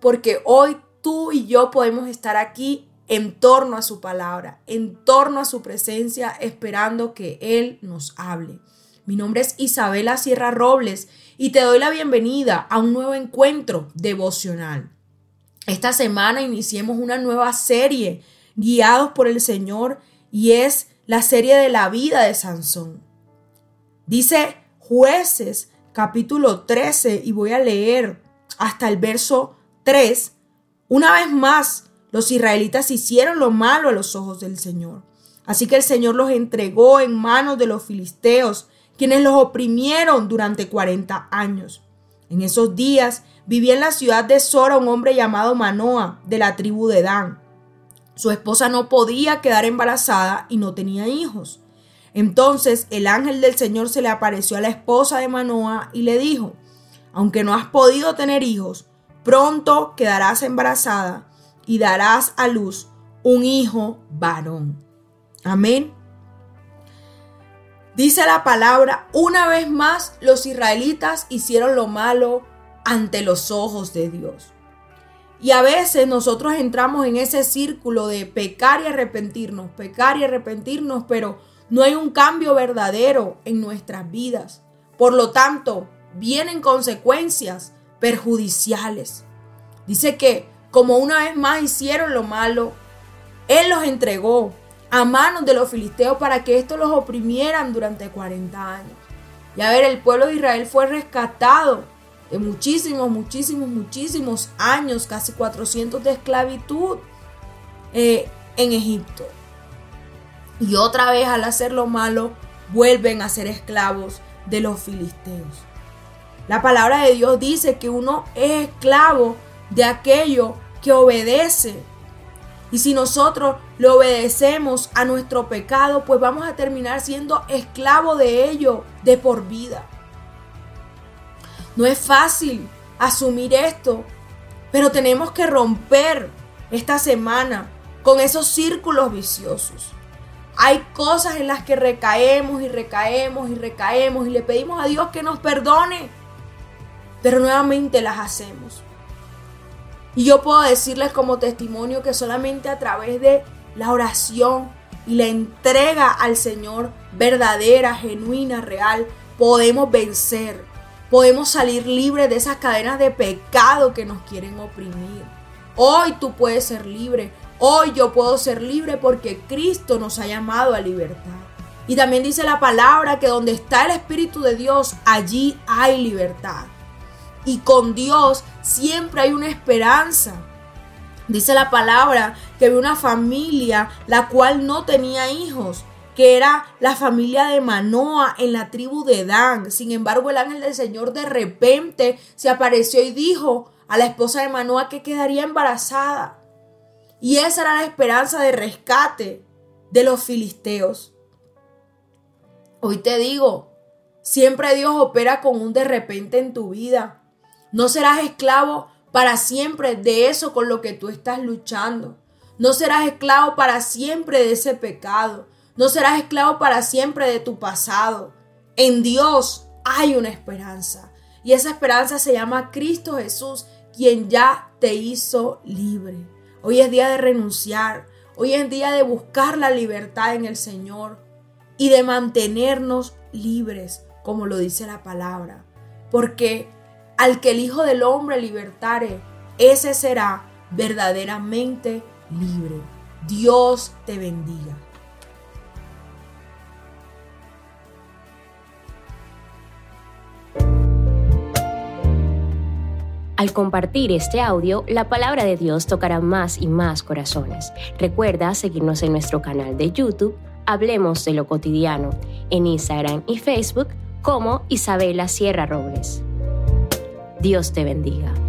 porque hoy tú y yo podemos estar aquí en torno a su palabra, en torno a su presencia, esperando que Él nos hable. Mi nombre es Isabela Sierra Robles y te doy la bienvenida a un nuevo encuentro devocional. Esta semana iniciemos una nueva serie guiados por el Señor y es la serie de la vida de Sansón. Dice jueces capítulo 13 y voy a leer hasta el verso 3. Una vez más, los israelitas hicieron lo malo a los ojos del Señor. Así que el Señor los entregó en manos de los filisteos, quienes los oprimieron durante 40 años. En esos días vivía en la ciudad de Sora un hombre llamado Manoa, de la tribu de Dan. Su esposa no podía quedar embarazada y no tenía hijos. Entonces el ángel del Señor se le apareció a la esposa de Manoa y le dijo, aunque no has podido tener hijos, pronto quedarás embarazada y darás a luz un hijo varón. Amén. Dice la palabra, una vez más los israelitas hicieron lo malo ante los ojos de Dios. Y a veces nosotros entramos en ese círculo de pecar y arrepentirnos, pecar y arrepentirnos, pero no hay un cambio verdadero en nuestras vidas. Por lo tanto, vienen consecuencias perjudiciales. Dice que como una vez más hicieron lo malo, Él los entregó a manos de los filisteos para que estos los oprimieran durante 40 años. Y a ver, el pueblo de Israel fue rescatado de muchísimos, muchísimos, muchísimos años, casi 400 de esclavitud eh, en Egipto. Y otra vez al hacer lo malo, vuelven a ser esclavos de los filisteos. La palabra de Dios dice que uno es esclavo de aquello que obedece. Y si nosotros le obedecemos a nuestro pecado, pues vamos a terminar siendo esclavos de ello de por vida. No es fácil asumir esto, pero tenemos que romper esta semana con esos círculos viciosos. Hay cosas en las que recaemos y recaemos y recaemos y le pedimos a Dios que nos perdone, pero nuevamente las hacemos. Y yo puedo decirles como testimonio que solamente a través de la oración y la entrega al Señor verdadera, genuina, real, podemos vencer Podemos salir libres de esas cadenas de pecado que nos quieren oprimir. Hoy tú puedes ser libre. Hoy yo puedo ser libre porque Cristo nos ha llamado a libertad. Y también dice la palabra que donde está el Espíritu de Dios, allí hay libertad. Y con Dios siempre hay una esperanza. Dice la palabra que había una familia la cual no tenía hijos que era la familia de Manoa en la tribu de Dan. Sin embargo, el ángel del Señor de repente se apareció y dijo a la esposa de Manoa que quedaría embarazada. Y esa era la esperanza de rescate de los filisteos. Hoy te digo, siempre Dios opera con un de repente en tu vida. No serás esclavo para siempre de eso con lo que tú estás luchando. No serás esclavo para siempre de ese pecado. No serás esclavo para siempre de tu pasado. En Dios hay una esperanza. Y esa esperanza se llama Cristo Jesús, quien ya te hizo libre. Hoy es día de renunciar. Hoy es día de buscar la libertad en el Señor y de mantenernos libres, como lo dice la palabra. Porque al que el Hijo del Hombre libertare, ese será verdaderamente libre. Dios te bendiga. Al compartir este audio, la palabra de Dios tocará más y más corazones. Recuerda seguirnos en nuestro canal de YouTube, Hablemos de lo cotidiano, en Instagram y Facebook como Isabela Sierra Robles. Dios te bendiga.